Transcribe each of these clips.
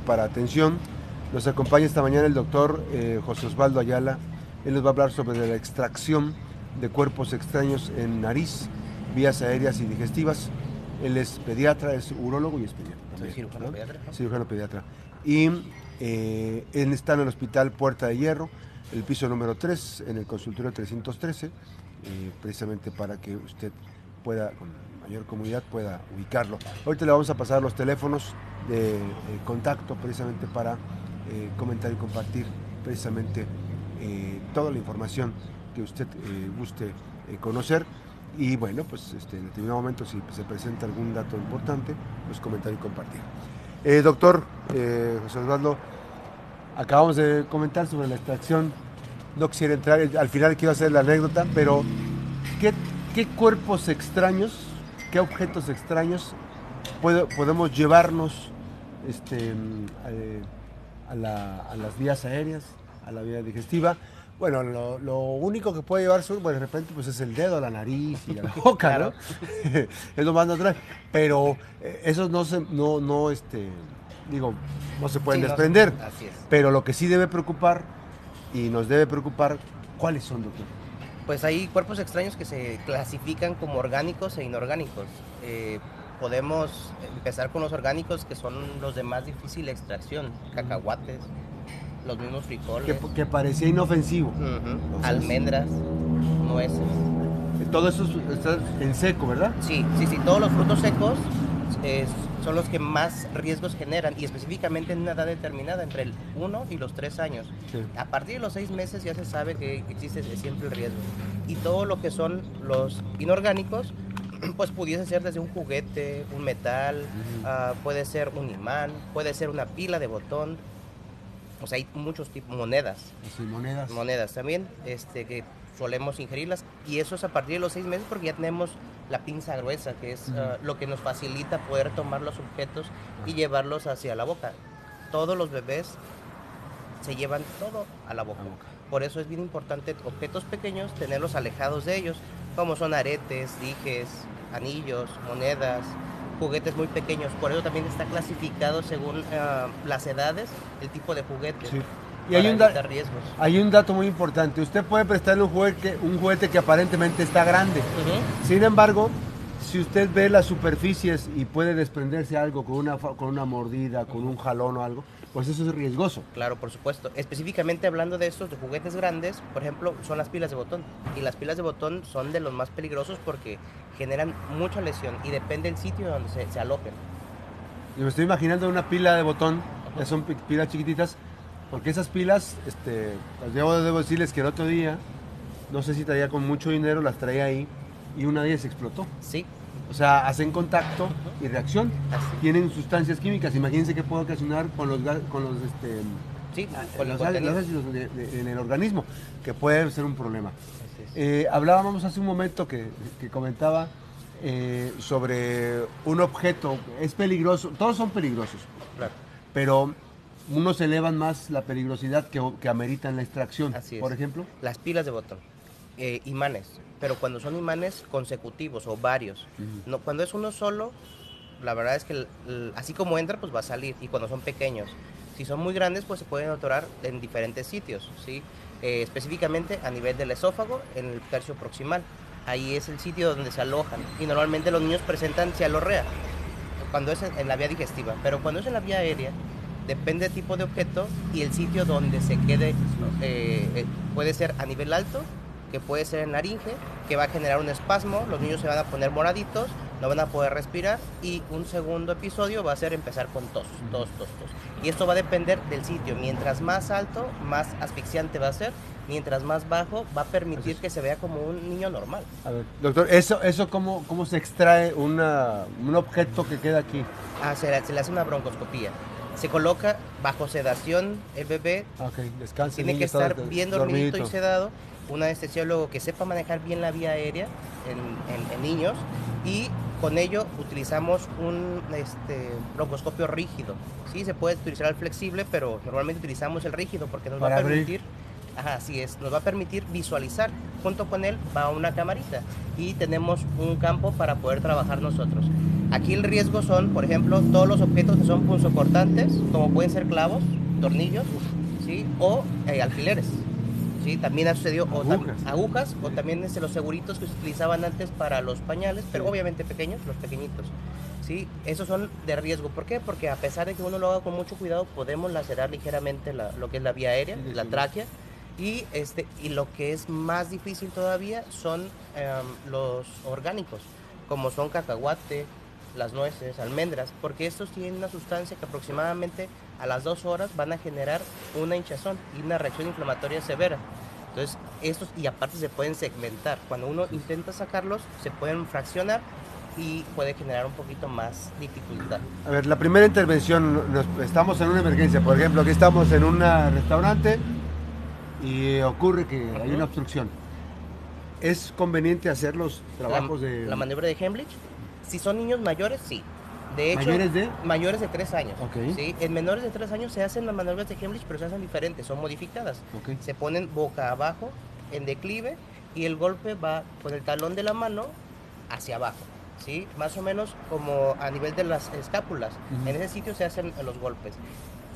para atención. Nos acompaña esta mañana el doctor eh, José Osvaldo Ayala. Él nos va a hablar sobre la extracción de cuerpos extraños en nariz, vías aéreas y digestivas. Él es pediatra, es urólogo y es pediatra. Soy cirujano pediatra. Cirujano pediatra. Y eh, él está en el hospital Puerta de Hierro, el piso número 3, en el consultorio 313, eh, precisamente para que usted pueda, mayor comodidad, pueda ubicarlo. Ahorita le vamos a pasar los teléfonos de eh, contacto precisamente para eh, comentar y compartir precisamente eh, toda la información que usted guste conocer. Y bueno, pues este, en determinado momento si se presenta algún dato importante, pues comentar y compartir. Doctor José Osvaldo, acabamos de comentar sobre la extracción. No quisiera entrar, al final quiero hacer la anécdota, pero ¿qué, qué cuerpos extraños, qué objetos extraños puede- podemos llevarnos este, eh, a, la- a las vías aéreas, a la vía digestiva? Bueno, lo, lo único que puede llevarse uno, bueno, de repente, pues es el dedo, la nariz y la boca, ¿no? es lo más natural. Pero eh, esos no se, no, no, este, digo, no se pueden Sí, no, desprender. así es. Pero lo que sí debe preocupar y nos debe preocupar, ¿cuáles son, doctor? Pues hay cuerpos extraños que se clasifican como orgánicos e inorgánicos. Eh, podemos empezar con los orgánicos que son los de más difícil extracción, cacahuates, los mismos frijoles, que parecía inofensivo. Entonces- almendras, nueces. Todo eso es- está en seco, ¿verdad? Sí, sí, sí, todos los frutos secos eh, son los que más riesgos generan y específicamente en una edad determinada, entre el 1 y los 3 años. Sí. A partir de los 6 meses ya se sabe que existe siempre el riesgo. Y todo lo que son los inorgánicos, pues pudiese ser desde un juguete, un metal, ah, puede ser un imán, puede ser una pila de botón. O sea, hay muchos tipos, monedas, Así, monedas. monedas también, este, que solemos ingerirlas. Y eso es a partir de los 6 meses porque ya tenemos la pinza gruesa, que es ah, lo que nos facilita poder tomar los objetos y llevarlos hacia la boca. Todos los bebés se llevan todo a la boca. La boca. Por eso es bien importante objetos pequeños tenerlos alejados de ellos, como son aretes, dijes, anillos, monedas, juguetes muy pequeños. Por eso también está clasificado según ah, las edades, el tipo de juguete. Sí. Y para hay un, evitar riesgos. hay un dato muy importante. Usted puede prestarle un juguete, un juguete que aparentemente está grande. Ujú. Sin embargo, si usted ve las superficies y puede desprenderse algo con una, con una mordida, con un jalón o algo, pues eso es riesgoso. Claro, por supuesto. Específicamente hablando de estos de juguetes grandes, por ejemplo, son las pilas de botón. Y las pilas de botón son de los más peligrosos porque generan mucha lesión y depende del sitio donde se, se alojen. Yo me estoy imaginando una pila de botón, ya son pi- pilas chiquititas, porque esas pilas, este, debo, debo decirles que el otro día, no sé si traía con mucho dinero, las traía ahí y una de ellas explotó. Sí, O sea, hacen contacto y reacción. así. Tienen sustancias químicas. Imagínense qué puede ocasionar con los, con los, este, Sí, los, con contenido. los ácidos de- de- en el organismo, que puede ser un problema. Eh, hablábamos hace un momento que, que comentaba eh, sobre un objeto, es peligroso, todos son peligrosos, Claro. pero unos elevan más la peligrosidad que, que ameritan la extracción. Así es. Por ejemplo, Las pilas de botón, eh, imanes, pero cuando son imanes consecutivos o varios, no, cuando es uno solo, la verdad es que el- el- así como entra, pues va a salir, y cuando son pequeños. Si son muy grandes, pues se pueden atorar en diferentes sitios, ¿sí? Eh, específicamente a nivel del esófago, en el tercio proximal. Ahí es el sitio donde se alojan, y normalmente los niños presentan cialorrea, cuando es en la vía digestiva, pero cuando es en la vía aérea, depende del tipo de objeto y el sitio donde se quede, eh, eh, puede ser a nivel alto, que puede ser en laringe, que va a generar un espasmo, los niños se van a poner moraditos, no van a poder respirar y un segundo episodio va a ser empezar con tos, tos, tos, tos. Y esto va a depender del sitio, mientras más alto, más asfixiante va a ser, mientras más bajo, va a permitir que se vea como un niño normal. a ver, doctor, ¿eso, eso cómo, cómo se extrae una, un objeto que queda aquí? Ah, se, le- se le hace una broncoscopía. Se coloca bajo sedación el bebé, tiene que estar bien dormidito y dormidito. sedado, un anestesiólogo que sepa manejar bien la vía aérea en, en- en niños y con ello utilizamos un este, broncoscopio rígido. Sí, se puede utilizar el flexible, pero normalmente utilizamos el rígido porque nos va a abrir. permitir, ajá, así es, nos va a permitir visualizar. Junto con él va una camarita y tenemos un campo para poder trabajar nosotros. Aquí el riesgo son, por ejemplo, todos los objetos que son punzocortantes, como pueden ser clavos, tornillos, ¿sí? O eh, alfileres. ¿sí? También ha sucedido o tam- Agujas. o también este, los seguritos que se utilizaban antes para los pañales, pero obviamente pequeños, los pequeñitos. ¿sí? Esos son de riesgo. ¿Por qué? Porque a pesar de que uno lo haga con mucho cuidado, podemos lacerar ligeramente la- lo que es la vía aérea, Sí, la tráquea. Y, este, y lo que es más difícil todavía son em, los orgánicos, como son cacahuate, las nueces, almendras, porque estos tienen una sustancia que aproximadamente a las dos horas van a generar una hinchazón y una reacción inflamatoria severa. Entonces, estos, y aparte se pueden segmentar. Cuando uno intenta sacarlos, se pueden fraccionar y puede generar un poquito más dificultad. A ver, la primera intervención, nos- estamos en una emergencia, por ejemplo, aquí estamos en un restaurante y ocurre que hay una obstrucción. ¿Es conveniente hacer los trabajos la, de... la maniobra de Hemlich, si son niños mayores, sí. De hecho, ¿Mayores de? mayores de 3 años. Ok. ¿sí? En menores de 3 años se hacen las maniobras de Hemlich, pero se hacen diferentes, son modificadas. Ok. Se ponen boca abajo, en declive, y el golpe va con el talón de la mano hacia abajo. ¿sí? Más o menos como a nivel de las escápulas. Ujú. En ese sitio se hacen los golpes.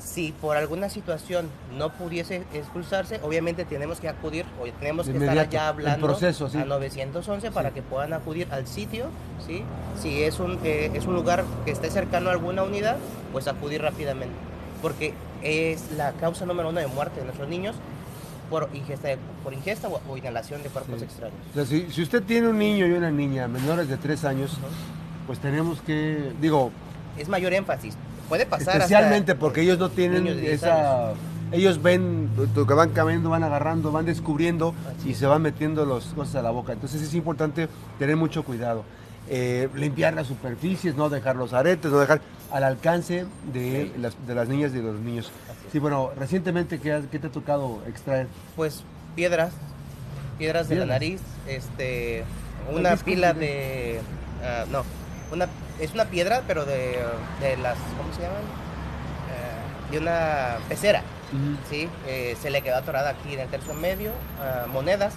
Si por alguna situación no pudiese expulsarse, obviamente tenemos que acudir o tenemos que estar allá hablando proceso, sí. a 911 para Sí. que puedan acudir al sitio, ¿sí? Si es un, eh, es un lugar que esté cercano a alguna unidad, pues acudir rápidamente. Porque es la causa número uno de muerte de nuestros niños por ingesta, de- por ingesta o, o inhalación de cuerpos Sí. extraños. O sea, si, si usted tiene un niño y una niña menores de 3 años, pues tenemos que, digo, Es mayor énfasis. Puede pasar especialmente porque ellos no tienen niños de 10 esa... Ellos ven lo que van caminando, van agarrando, van descubriendo Así y se van metiendo las cosas a la boca. Entonces es importante tener mucho cuidado. Eh, limpiar las superficies, no dejar los aretes, no dejar al alcance de, Sí. las, de las niñas y de los niños. Sí, bueno, recientemente, ¿qué, has- qué te ha tocado extraer? Pues piedras, piedras de la nariz, este, ¿Por una pila de, ah, no, una, es una piedra, pero de, de las, ¿cómo se llaman? Eh, de una pecera, ¿sí? Eh, se le quedó atorada aquí en el tercio medio, ah, monedas,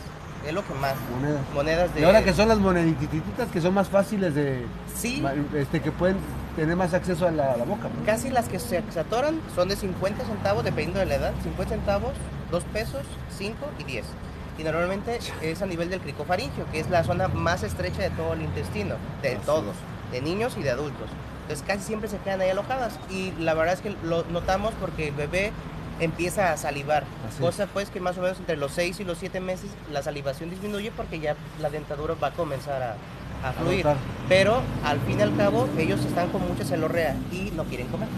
es lo que más, Monedas. monedas de... Y ahora que son las monedititas que son más fáciles de... Sí, Este, que pueden tener más acceso a la, a la boca. ¿no? casi las que se, se atoran son de 50 centavos, dependiendo de la edad, 50 centavos, 2 pesos, 5 y 10. Y normalmente es a nivel del cricofaringio, que es la zona más estrecha de todo el intestino, de Así todos, de niños y de adultos. Entonces casi siempre se quedan ahí alojadas. Y la verdad es que lo notamos porque el bebé empieza a salivar. Así cosa pues que más o menos entre los 6 y los 7 meses la salivación disminuye porque ya la dentadura va a comenzar a, a fluir. botar. Pero al fin y al cabo ellos están con mucha celorrea y no quieren comer.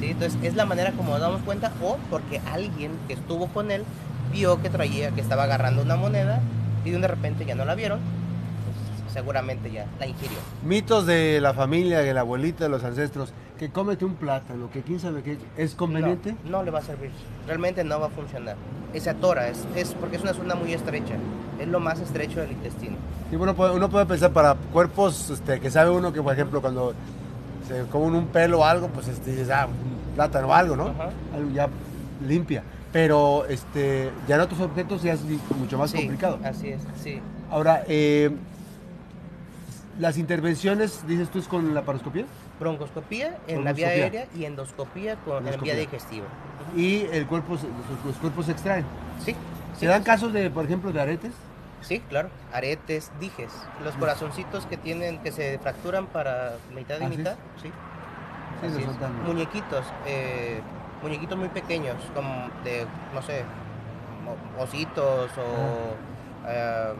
¿sí? Entonces es la manera como nos damos cuenta o porque alguien que estuvo con él vio que traía, que estaba agarrando una moneda y de repente ya no la vieron, seguramente ya la ingirió. Mitos de la familia, de la abuelita, de los ancestros. Que cómete un plátano, que quién sabe qué. ¿Es conveniente? No, no le va a servir. Realmente no va a funcionar. Se atora, es, es porque es una zona muy estrecha. Es lo más estrecho del intestino. Y bueno, puede- uno puede pensar para cuerpos este, que sabe uno que, por ejemplo, cuando se come un pelo o algo, pues este, dices, ah, un plátano o algo, ¿no? Ajá. Algo ya limpia. Pero este, ya en otros objetos ya es mucho más Sí, complicado. Así es, sí. Ahora, eh, las intervenciones, dices tú, es con la paroscopía Broncoscopía en la vía aérea y endoscopía con Endoscopía. vía digestiva. y el cuerpo, los, los cuerpos se extraen. Sí. ¿Se sí, dan casos de, por ejemplo, de aretes? Sí, claro. Aretes, dijes. Los corazoncitos que tienen, que se fracturan para mitad y ¿Ah, mitad. Sí. Sí, Así es. Muñequitos, eh, muñequitos muy pequeños, como de, no sé, ositos o... eh,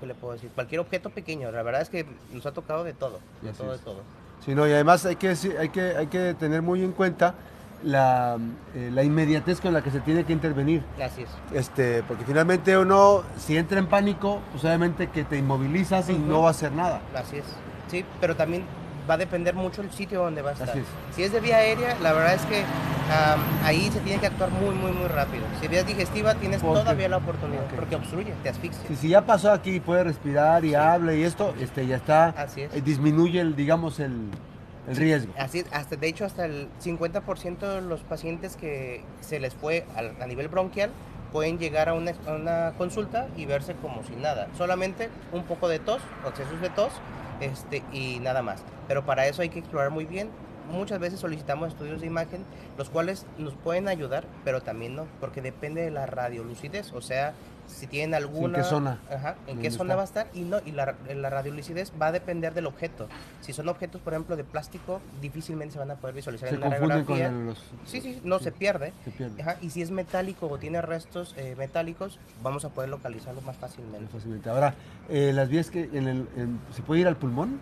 ¿Qué le puedo decir? Cualquier objeto pequeño. La verdad es que nos ha tocado de todo. De Así todo, de todo. Sí, no, y además hay que, hay que, hay que tener muy en cuenta la, eh, la inmediatez con la que se tiene que intervenir. Así es. Este, porque finalmente uno, si entra en pánico, pues obviamente que te inmovilizas y Ujú. no va a hacer nada. Así es. Sí, pero también va a depender mucho el sitio donde va a estar. Así es. Si es de vía aérea, la verdad es que am, ahí se tiene que actuar muy, muy, muy rápido. Si vía digestiva, tienes todavía la oportunidad, porque obstruye, te asfixia. Si, si ya pasó aquí, puede respirar y habla y esto, este, ya está, Así es. eh, disminuye el, digamos, el, el riesgo. Así es, hasta, de hecho, hasta el 50% de los pacientes que se les fue a, nivel bronquial pueden llegar a una, a una consulta y verse como si nada. Solamente un poco de tos excesos de tos este, y nada más. Pero para eso hay que explorar muy bien. Muchas veces solicitamos estudios de imagen, los cuales nos pueden ayudar, pero también no, porque depende de la radiolucidez, o sea, si tienen alguna... ¿En qué zona? Ajá, en ¿Dónde qué zona está? va a estar y no y la, la radiolucidez va a depender del objeto. Si son objetos, por ejemplo, de plástico, difícilmente se van a poder visualizar Se en con radiografía. el- los... Sí, sí, no se pierde. Se pierde. Ajá, y si es metálico o tiene restos eh, metálicos, vamos a poder localizarlo más fácilmente. Fácilmente. Ahora, eh, las vías que en el, en- se puede ir al pulmón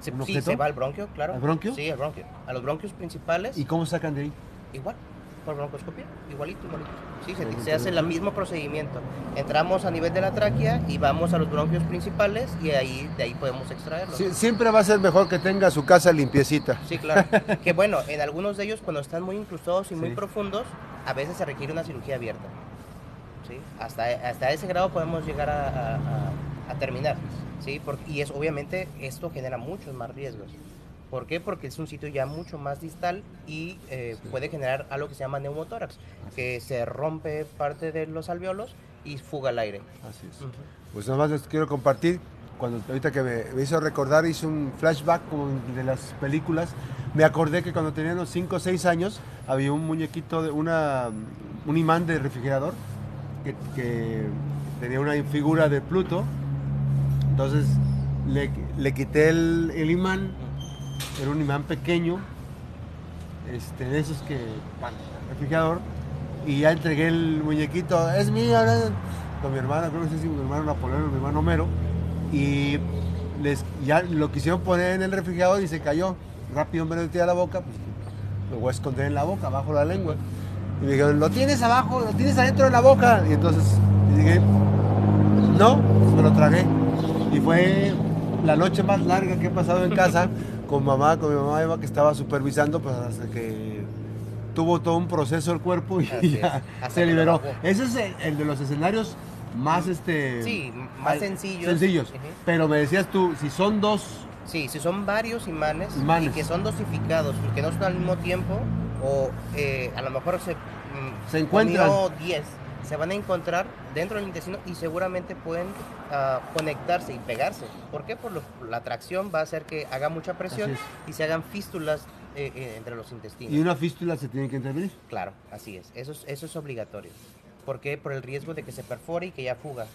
Se, ¿Un sí, se va al bronquio, claro. ¿Al bronquio? Sí, al bronquio. A los bronquios principales, y cómo sacan de ahí. igual, por broncoscopía, igualito, igualito. Sí, se, hace el mismo procedimiento. Entramos a nivel de la tráquea y vamos a los bronquios principales y ahí de ahí podemos extraerlo. Sí, siempre va a ser mejor que tenga su casa limpiecita. Sí, claro. que bueno, en algunos de ellos cuando están muy incrustados y muy Sí. profundos, a veces se requiere una cirugía abierta. ¿sí? Hasta, hasta ese grado podemos llegar a, a- a- a terminar. ¿Sí? Porque, y es obviamente esto genera muchos más riesgos. ¿Por qué? Porque es un sitio ya mucho más distal y eh, Sí. puede generar algo que se llama neumotórax, que se rompe parte de los alveolos y fuga el aire. Así es. Pues nada más les quiero compartir, cuando ahorita que me, me hizo recordar, hice un flashback como de las películas, me acordé que cuando tenía unos 5 o 6 años había un muñequito, de una, un imán de refrigerador que, que tenía una figura de Pluto, entonces le, le quité el, el imán, era un imán pequeño, este, de esos que, bueno, refrigerador, y ya entregué el muñequito, es mío, con mi hermana, creo que sí, mi hermano Napoleón, mi hermano Homero, y les, ya lo quisieron poner en el refrigerador y se cayó. Rápido me lo metí a la boca, pues lo voy a esconder en la boca, bajo la lengua. Y me dijeron, lo tienes abajo, lo tienes adentro de la boca. Y entonces dije, no, pues me lo tragué. Y fue la noche más larga que he pasado en casa con mamá, con mi mamá Eva, que estaba supervisando, pues hasta que tuvo todo un proceso el cuerpo y Así ya se liberó. Ese es el, el de los escenarios más este Sí, más sencillos. sencillos. Pero me decías tú, si son dos, Sí, si son varios imanes, Imanes. y que son dosificados, que no son al mismo tiempo, o eh, a lo mejor se, mm, Se encuentran. comió 10, se van a encontrar dentro del intestino y seguramente pueden ah, conectarse y pegarse. ¿Por qué? Por lo- la tracción va a hacer que haga mucha presión y se hagan fístulas eh, eh, entre los intestinos. y una fístula se tiene que intervenir. Claro, así es. Eso, es. eso es obligatorio. ¿Por qué? Por el riesgo de que se perfore y que ya fuga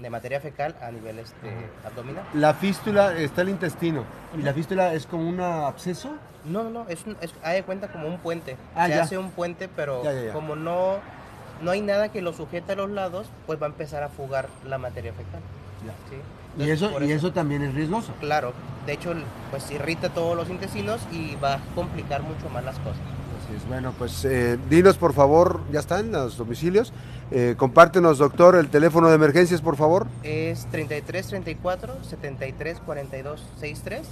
de materia fecal a nivel este, abdominal. La fístula está el intestino. Y la fístula es como un absceso. No, no, no, es, un, es haz de cuenta como un puente. Ah, Se ya. hace un puente, pero ya, ya. como no, no hay nada que lo sujete a los lados, pues va a empezar a fugar la materia fecal. ¿sí? Y eso, y eso también es riesgoso. Claro, de hecho, pues irrita todos los intestinos y va a complicar mucho más las cosas. Así es. Bueno, pues eh, dinos por favor, ya están los domicilios. Eh, compártenos, doctor, el teléfono de emergencias, por favor. Es 33 34 73 42 63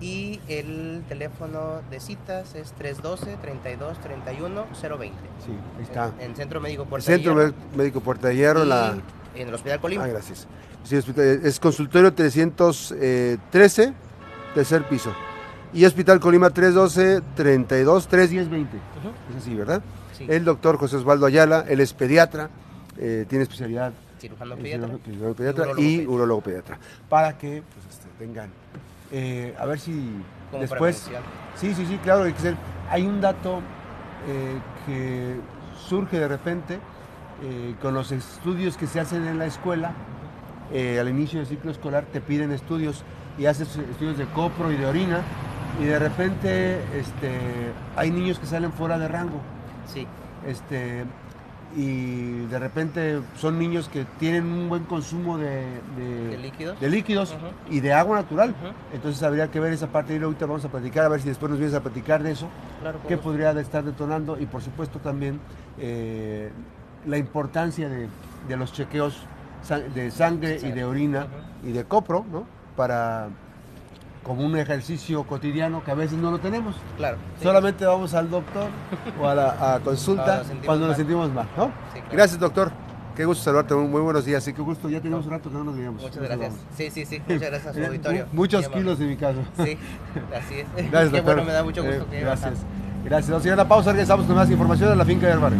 y el teléfono de citas es 312 32 31 020. Sí, ahí está. En, en Centro Médico Puerta Centro de Hierro. Mé- Médico Puerta de Hierro, y la... en el Hospital Colima. Ah, gracias. Sí, es consultorio 313, tercer piso. Y Hospital Colima 312, 32, 310, 20. Ujú, Es así, ¿verdad? sí. El doctor José Osvaldo Ayala, él es pediatra, eh, tiene especialidad cirujano pediatra. cirujano- cirujano pediatra y pediatra. urólogo pediatra. Para que pues, este, tengan, eh, a ver si Como después... Sí, sí, sí, claro, hay un dato eh, que surge de repente eh, con los estudios que se hacen en la escuela. al inicio del ciclo escolar te piden estudios y haces estudios de copro y de orina y de repente este, hay niños que salen fuera de rango. Sí, Este, y de repente son niños que tienen un buen consumo de, de- de líquidos. de líquidos y de agua natural. Entonces habría que ver esa parte. Y ahorita vamos a platicar, a ver si después nos vienes a platicar de eso, Claro, qué podría estar detonando y por supuesto también eh, la importancia de, de los chequeos de sangre y de orina y de copro, ¿no? Para como un ejercicio cotidiano que a veces no lo tenemos. Claro. sí. Solamente vamos al doctor o a la a consulta Cuando nos sentimos cuando nos mal. sentimos mal, ¿no? Sí, claro. Gracias, doctor. Qué gusto saludarte. Muy, buenos días. Y qué gusto. Ya tenemos un rato que no nos veíamos. Muchas gracias. Sí, sí, sí. Muchas gracias a su Eh, auditorio. mu- Muchos kilos en mi caso. Sí, así es. Gracias, Qué doctor. bueno, me da mucho gusto Eh, que Gracias. Gracias. Vamos a ir a la pausa. Regresamos con más información de la finca del barrio.